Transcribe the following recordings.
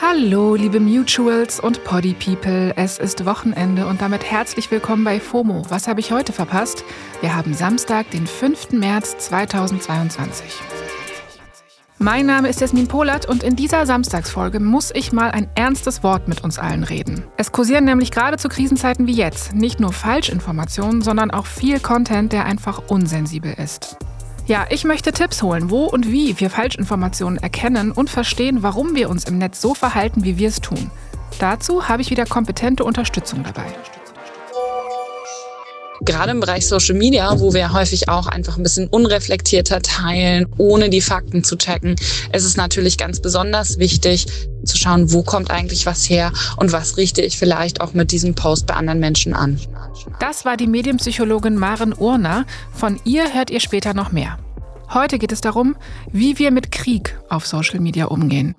Hallo, liebe Mutuals und Poddy People. Es ist Wochenende und damit herzlich willkommen bei FOMO. Was habe ich heute verpasst? Wir haben Samstag, den 5. März 2022. Mein Name ist Jasmin Polat und in dieser Samstagsfolge muss ich mal ein ernstes Wort mit uns allen reden. Es kursieren nämlich gerade zu Krisenzeiten wie jetzt nicht nur Falschinformationen, sondern auch viel Content, der einfach unsensibel ist. Ja, ich möchte Tipps holen, wo und wie wir Falschinformationen erkennen und verstehen, warum wir uns im Netz so verhalten, wie wir es tun. Dazu habe ich wieder kompetente Unterstützung dabei. Gerade im Bereich Social Media, wo wir häufig auch einfach ein bisschen unreflektierter teilen, ohne die Fakten zu checken, ist es natürlich ganz besonders wichtig zu schauen, wo kommt eigentlich was her und was richte ich vielleicht auch mit diesem Post bei anderen Menschen an. Das war die Medienpsychologin Maren Urner. Von ihr hört ihr später noch mehr. Heute geht es darum, wie wir mit Krieg auf Social Media umgehen.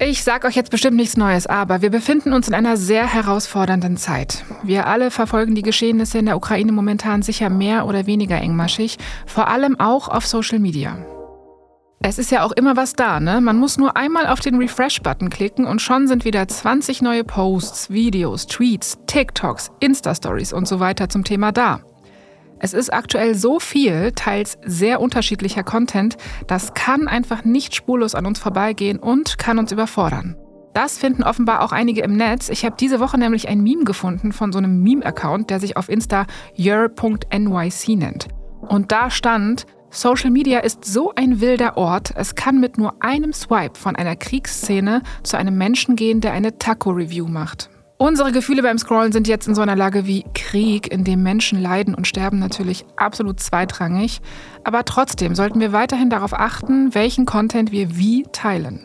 Ich sage euch jetzt bestimmt nichts Neues, aber wir befinden uns in einer sehr herausfordernden Zeit. Wir alle verfolgen die Geschehnisse in der Ukraine momentan sicher mehr oder weniger engmaschig, vor allem auch auf Social Media. Es ist ja auch immer was da, ne? Man muss nur einmal auf den Refresh-Button klicken und schon sind wieder 20 neue Posts, Videos, Tweets, TikToks, Insta-Stories und so weiter zum Thema da. Es ist aktuell so viel, teils sehr unterschiedlicher Content, das kann einfach nicht spurlos an uns vorbeigehen und kann uns überfordern. Das finden offenbar auch einige im Netz. Ich habe diese Woche nämlich ein Meme gefunden von so einem Meme-Account, der sich auf Insta your.nyc nennt. Und da stand, Social Media ist so ein wilder Ort, es kann mit nur einem Swipe von einer Kriegsszene zu einem Menschen gehen, der eine Taco-Review macht. Unsere Gefühle beim Scrollen sind jetzt in so einer Lage wie Krieg, in dem Menschen leiden und sterben, natürlich absolut zweitrangig. Aber trotzdem sollten wir weiterhin darauf achten, welchen Content wir wie teilen.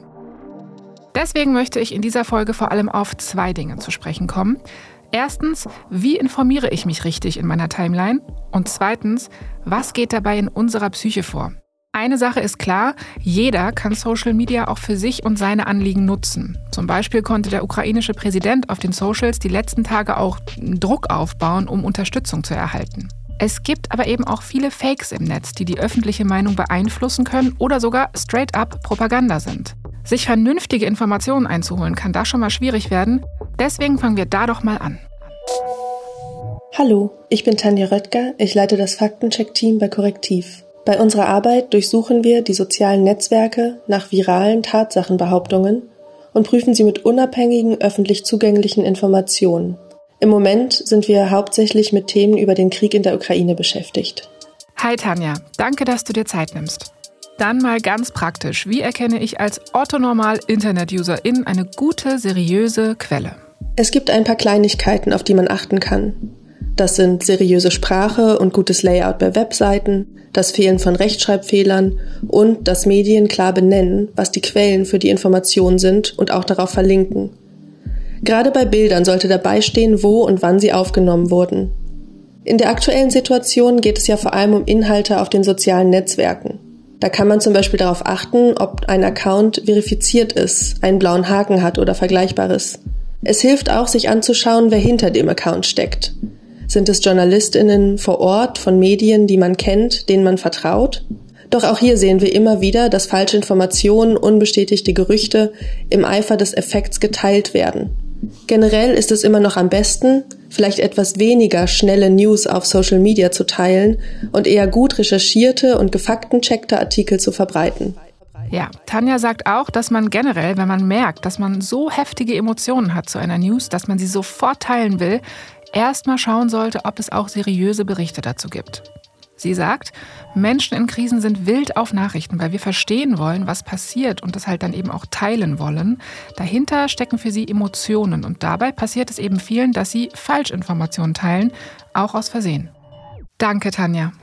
Deswegen möchte ich in dieser Folge vor allem auf zwei Dinge zu sprechen kommen. Erstens, wie informiere ich mich richtig in meiner Timeline? Und zweitens, was geht dabei in unserer Psyche vor? Eine Sache ist klar, jeder kann Social Media auch für sich und seine Anliegen nutzen. Zum Beispiel konnte der ukrainische Präsident auf den Socials die letzten Tage auch Druck aufbauen, um Unterstützung zu erhalten. Es gibt aber eben auch viele Fakes im Netz, die die öffentliche Meinung beeinflussen können oder sogar straight-up Propaganda sind. Sich vernünftige Informationen einzuholen, kann da schon mal schwierig werden. Deswegen fangen wir da doch mal an. Hallo, ich bin Tanja Röttger, ich leite das Faktencheck-Team bei Korrektiv. Bei unserer Arbeit durchsuchen wir die sozialen Netzwerke nach viralen Tatsachenbehauptungen und prüfen sie mit unabhängigen öffentlich zugänglichen Informationen. Im Moment sind wir hauptsächlich mit Themen über den Krieg in der Ukraine beschäftigt. Hi Tanja, danke, dass du dir Zeit nimmst. Dann mal ganz praktisch, wie erkenne ich als orthonormal Internet-Userin eine gute, seriöse Quelle? Es gibt ein paar Kleinigkeiten, auf die man achten kann. Das sind seriöse Sprache und gutes Layout bei Webseiten, das Fehlen von Rechtschreibfehlern und das Medien klar benennen, was die Quellen für die Information sind und auch darauf verlinken. Gerade bei Bildern sollte dabei stehen, wo und wann sie aufgenommen wurden. In der aktuellen Situation geht es ja vor allem um Inhalte auf den sozialen Netzwerken. Da kann man zum Beispiel darauf achten, ob ein Account verifiziert ist, einen blauen Haken hat oder Vergleichbares. Es hilft auch, sich anzuschauen, wer hinter dem Account steckt. Sind es JournalistInnen vor Ort von Medien, die man kennt, denen man vertraut? Doch auch hier sehen wir immer wieder, dass falsche Informationen, unbestätigte Gerüchte im Eifer des Effekts geteilt werden. Generell ist es immer noch am besten, vielleicht etwas weniger schnelle News auf Social Media zu teilen und eher gut recherchierte und gefaktencheckte Artikel zu verbreiten. Ja, Tanja sagt auch, dass man generell, wenn man merkt, dass man so heftige Emotionen hat zu einer News, dass man sie sofort teilen will, erstmal schauen sollte, ob es auch seriöse Berichte dazu gibt. Sie sagt, Menschen in Krisen sind wild auf Nachrichten, weil wir verstehen wollen, was passiert und das halt dann eben auch teilen wollen. Dahinter stecken für sie Emotionen und dabei passiert es eben vielen, dass sie Falschinformationen teilen, auch aus Versehen. Danke, Tanja.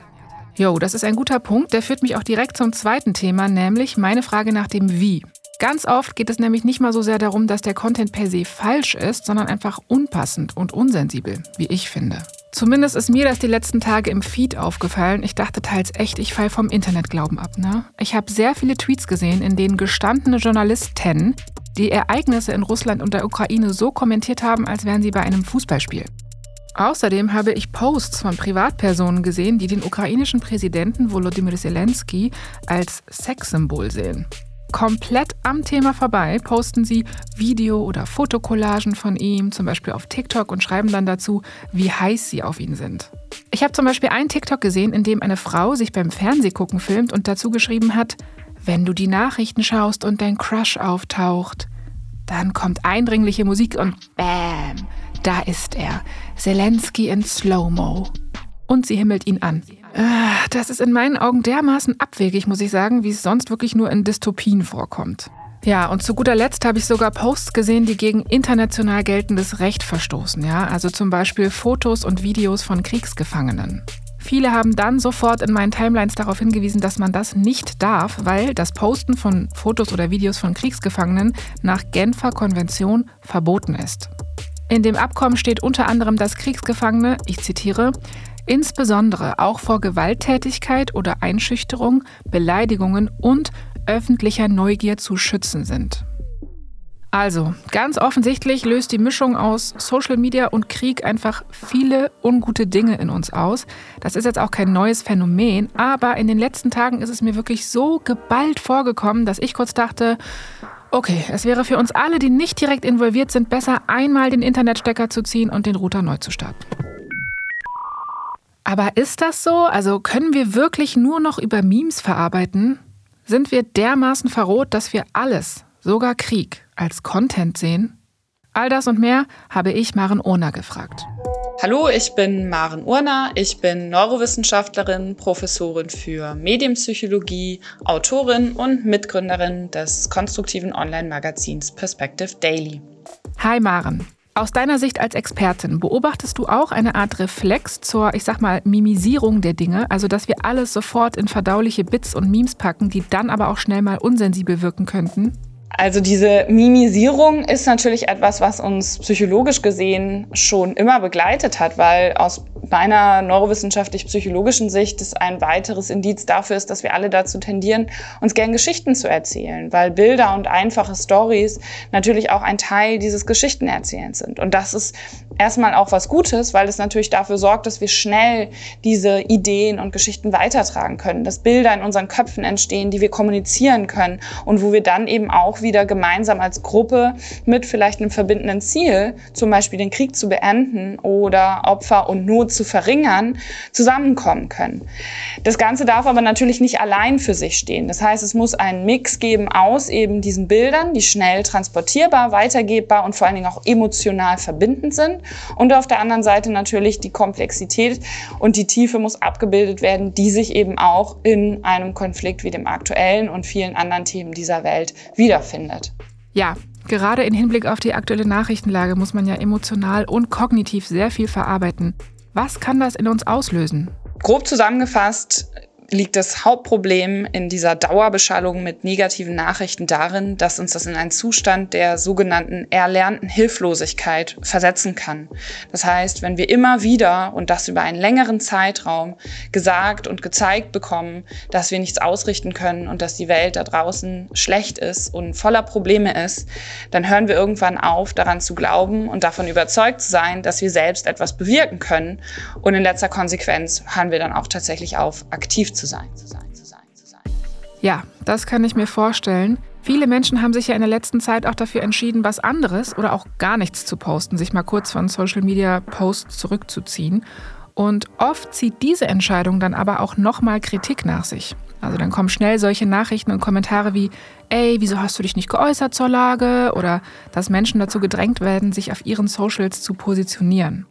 Jo, das ist ein guter Punkt. Der führt mich auch direkt zum zweiten Thema, nämlich meine Frage nach dem Wie. Ganz oft geht es nämlich nicht mal so sehr darum, dass der Content per se falsch ist, sondern einfach unpassend und unsensibel, wie ich finde. Zumindest ist mir das die letzten Tage im Feed aufgefallen. Ich dachte teils echt, ich fall vom Internetglauben ab. Ne? Ich habe sehr viele Tweets gesehen, in denen gestandene Journalisten die Ereignisse in Russland und der Ukraine so kommentiert haben, als wären sie bei einem Fußballspiel. Außerdem habe ich Posts von Privatpersonen gesehen, die den ukrainischen Präsidenten Volodymyr Zelensky als Sexsymbol sehen. Komplett am Thema vorbei posten sie Video- oder Fotokollagen von ihm, zum Beispiel auf TikTok, und schreiben dann dazu, wie heiß sie auf ihn sind. Ich habe zum Beispiel einen TikTok gesehen, in dem eine Frau sich beim Fernsehgucken filmt und dazu geschrieben hat, wenn du die Nachrichten schaust und dein Crush auftaucht, dann kommt eindringliche Musik und Bäm, da ist er. Zelensky in Slow-Mo. Und sie himmelt ihn an. Ah, das ist in meinen Augen dermaßen abwegig, muss ich sagen, wie es sonst wirklich nur in Dystopien vorkommt. Ja, und zu guter Letzt habe ich sogar Posts gesehen, die gegen international geltendes Recht verstoßen. Ja, also zum Beispiel Fotos und Videos von Kriegsgefangenen. Viele haben dann sofort in meinen Timelines darauf hingewiesen, dass man das nicht darf, weil das Posten von Fotos oder Videos von Kriegsgefangenen nach Genfer Konvention verboten ist. In dem Abkommen steht unter anderem, dass Kriegsgefangene, ich zitiere, insbesondere auch vor Gewalttätigkeit oder Einschüchterung, Beleidigungen und öffentlicher Neugier zu schützen sind. Also, ganz offensichtlich löst die Mischung aus Social Media und Krieg einfach viele ungute Dinge in uns aus. Das ist jetzt auch kein neues Phänomen, aber in den letzten Tagen ist es mir wirklich so geballt vorgekommen, dass ich kurz dachte, okay, es wäre für uns alle, die nicht direkt involviert sind, besser einmal den Internetstecker zu ziehen und den Router neu zu starten. Aber ist das so? Also können wir wirklich nur noch über Memes verarbeiten? Sind wir dermaßen verroht, dass wir alles, sogar Krieg, als Content sehen? All das und mehr habe ich Maren Urner gefragt. Hallo, ich bin Maren Urner. Ich bin Neurowissenschaftlerin, Professorin für Medienpsychologie, Autorin und Mitgründerin des konstruktiven Online-Magazins Perspective Daily. Hi Maren. Aus deiner Sicht als Expertin beobachtest du auch eine Art Reflex zur, ich sag mal, Mimisierung der Dinge, also dass wir alles sofort in verdauliche Bits und Memes packen, die dann aber auch schnell mal unsensibel wirken könnten? Also diese Mimisierung ist natürlich etwas, was uns psychologisch gesehen schon immer begleitet hat, weil aus meiner neurowissenschaftlich-psychologischen Sicht ist ein weiteres Indiz dafür ist, dass wir alle dazu tendieren, uns gern Geschichten zu erzählen, weil Bilder und einfache Stories natürlich auch ein Teil dieses Geschichtenerzählens sind. Und das ist erstmal auch was Gutes, weil es natürlich dafür sorgt, dass wir schnell diese Ideen und Geschichten weitertragen können, dass Bilder in unseren Köpfen entstehen, die wir kommunizieren können und wo wir dann eben auch wieder gemeinsam als Gruppe mit vielleicht einem verbindenden Ziel, zum Beispiel den Krieg zu beenden oder Opfer und Not zu verringern, zusammenkommen können. Das Ganze darf aber natürlich nicht allein für sich stehen. Das heißt, es muss einen Mix geben aus eben diesen Bildern, die schnell transportierbar, weitergebbar und vor allen Dingen auch emotional verbindend sind und auf der anderen Seite natürlich die Komplexität und die Tiefe muss abgebildet werden, die sich eben auch in einem Konflikt wie dem aktuellen und vielen anderen Themen dieser Welt wiederfindet. Ja, gerade im Hinblick auf die aktuelle Nachrichtenlage muss man ja emotional und kognitiv sehr viel verarbeiten. Was kann das in uns auslösen? Grob zusammengefasst liegt das Hauptproblem in dieser Dauerbeschallung mit negativen Nachrichten darin, dass uns das in einen Zustand der sogenannten erlernten Hilflosigkeit versetzen kann. Das heißt, wenn wir immer wieder und das über einen längeren Zeitraum gesagt und gezeigt bekommen, dass wir nichts ausrichten können und dass die Welt da draußen schlecht ist und voller Probleme ist, dann hören wir irgendwann auf, daran zu glauben und davon überzeugt zu sein, dass wir selbst etwas bewirken können. Und in letzter Konsequenz hören wir dann auch tatsächlich auf, aktiv zu zu sein. Ja, das kann ich mir vorstellen. Viele Menschen haben sich ja in der letzten Zeit auch dafür entschieden, was anderes oder auch gar nichts zu posten, sich mal kurz von Social Media Posts zurückzuziehen. Und oft zieht diese Entscheidung dann aber auch nochmal Kritik nach sich. Also dann kommen schnell solche Nachrichten und Kommentare wie, ey, wieso hast du dich nicht geäußert zur Lage? Oder dass Menschen dazu gedrängt werden, sich auf ihren Socials zu positionieren.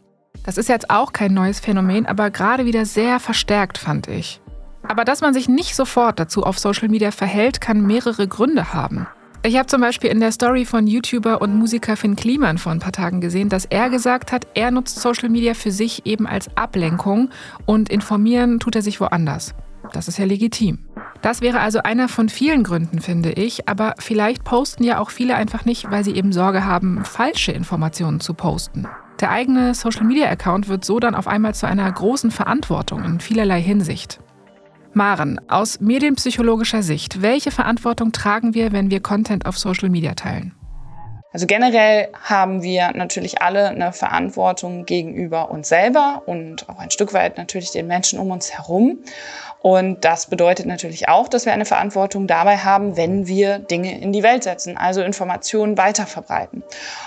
Das ist jetzt auch kein neues Phänomen, aber gerade wieder sehr verstärkt, fand ich. Aber dass man sich nicht sofort dazu auf Social Media verhält, kann mehrere Gründe haben. Ich habe zum Beispiel in der Story von YouTuber und Musiker Finn Kliman vor ein paar Tagen gesehen, dass er gesagt hat, er nutzt Social Media für sich eben als Ablenkung und informieren tut er sich woanders. Das ist ja legitim. Das wäre also einer von vielen Gründen, finde ich, aber vielleicht posten ja auch viele einfach nicht, weil sie eben Sorge haben, falsche Informationen zu posten. Der eigene Social-Media-Account wird so dann auf einmal zu einer großen Verantwortung in vielerlei Hinsicht. Maren, aus medienpsychologischer Sicht, welche Verantwortung tragen wir, wenn wir Content auf Social Media teilen? Also generell haben wir natürlich alle eine Verantwortung gegenüber uns selber und auch ein Stück weit natürlich den Menschen um uns herum. Und das bedeutet natürlich auch, dass wir eine Verantwortung dabei haben, wenn wir Dinge in die Welt setzen, also Informationen weiterverbreiten.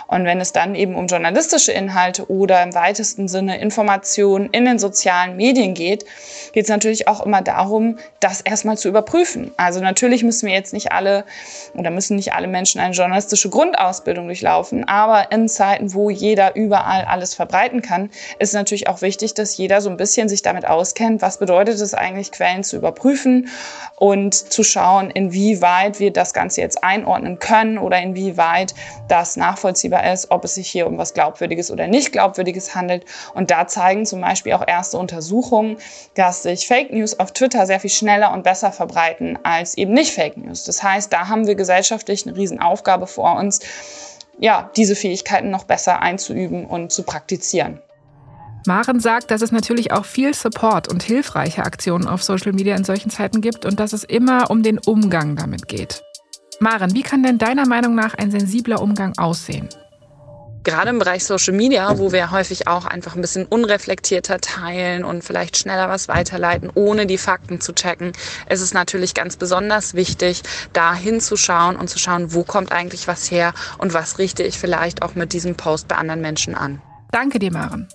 Und wenn es dann eben um journalistische Inhalte oder im weitesten Sinne Informationen in den sozialen Medien geht, geht es natürlich auch immer darum, das erstmal zu überprüfen. Also natürlich müssen wir jetzt nicht alle oder müssen nicht alle Menschen eine journalistische Grundausbildung durchlaufen, aber in Zeiten, wo jeder überall alles verbreiten kann, ist natürlich auch wichtig, dass jeder so ein bisschen sich damit auskennt, was bedeutet es eigentlich, Quellen zu überprüfen und zu schauen, inwieweit wir das Ganze jetzt einordnen können oder inwieweit das nachvollziehbar ist, ob es sich hier um was Glaubwürdiges oder nicht Glaubwürdiges handelt. Und da zeigen zum Beispiel auch erste Untersuchungen, dass sich Fake News auf Twitter sehr viel schneller und besser verbreiten als eben nicht Fake News. Das heißt, da haben wir gesellschaftlich eine Riesenaufgabe vor uns, ja, diese Fähigkeiten noch besser einzuüben und zu praktizieren. Maren sagt, dass es natürlich auch viel Support und hilfreiche Aktionen auf Social Media in solchen Zeiten gibt und dass es immer um den Umgang damit geht. Maren, wie kann denn deiner Meinung nach ein sensibler Umgang aussehen? Gerade im Bereich Social Media, wo wir häufig auch einfach ein bisschen unreflektierter teilen und vielleicht schneller was weiterleiten, ohne die Fakten zu checken, ist es natürlich ganz besonders wichtig, da hinzuschauen und zu schauen, wo kommt eigentlich was her und was richte ich vielleicht auch mit diesem Post bei anderen Menschen an. Danke dir, Maren.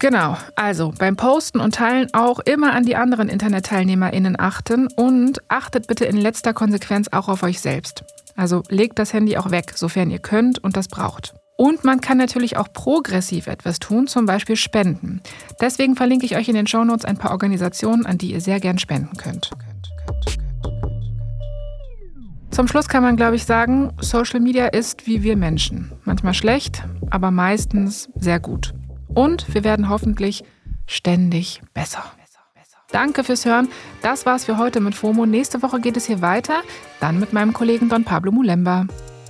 Genau, also beim Posten und Teilen auch immer an die anderen Internetteilnehmerinnen achten und achtet bitte in letzter Konsequenz auch auf euch selbst. Also legt das Handy auch weg, sofern ihr könnt und das braucht. Und man kann natürlich auch progressiv etwas tun, zum Beispiel spenden. Deswegen verlinke ich euch in den Shownotes ein paar Organisationen, an die ihr sehr gern spenden könnt. Zum Schluss kann man, glaube ich, sagen, Social Media ist wie wir Menschen. Manchmal schlecht, aber meistens sehr gut. Und wir werden hoffentlich ständig besser. Danke fürs Hören. Das war's für heute mit FOMO. Nächste Woche geht es hier weiter, dann mit meinem Kollegen Don Pablo Mulemba.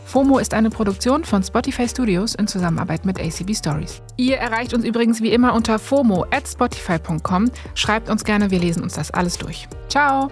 FOMO ist eine Produktion von Spotify Studios in Zusammenarbeit mit ACB Stories. Ihr erreicht uns übrigens wie immer unter FOMO at spotify.com. Schreibt uns gerne, wir lesen uns das alles durch. Ciao!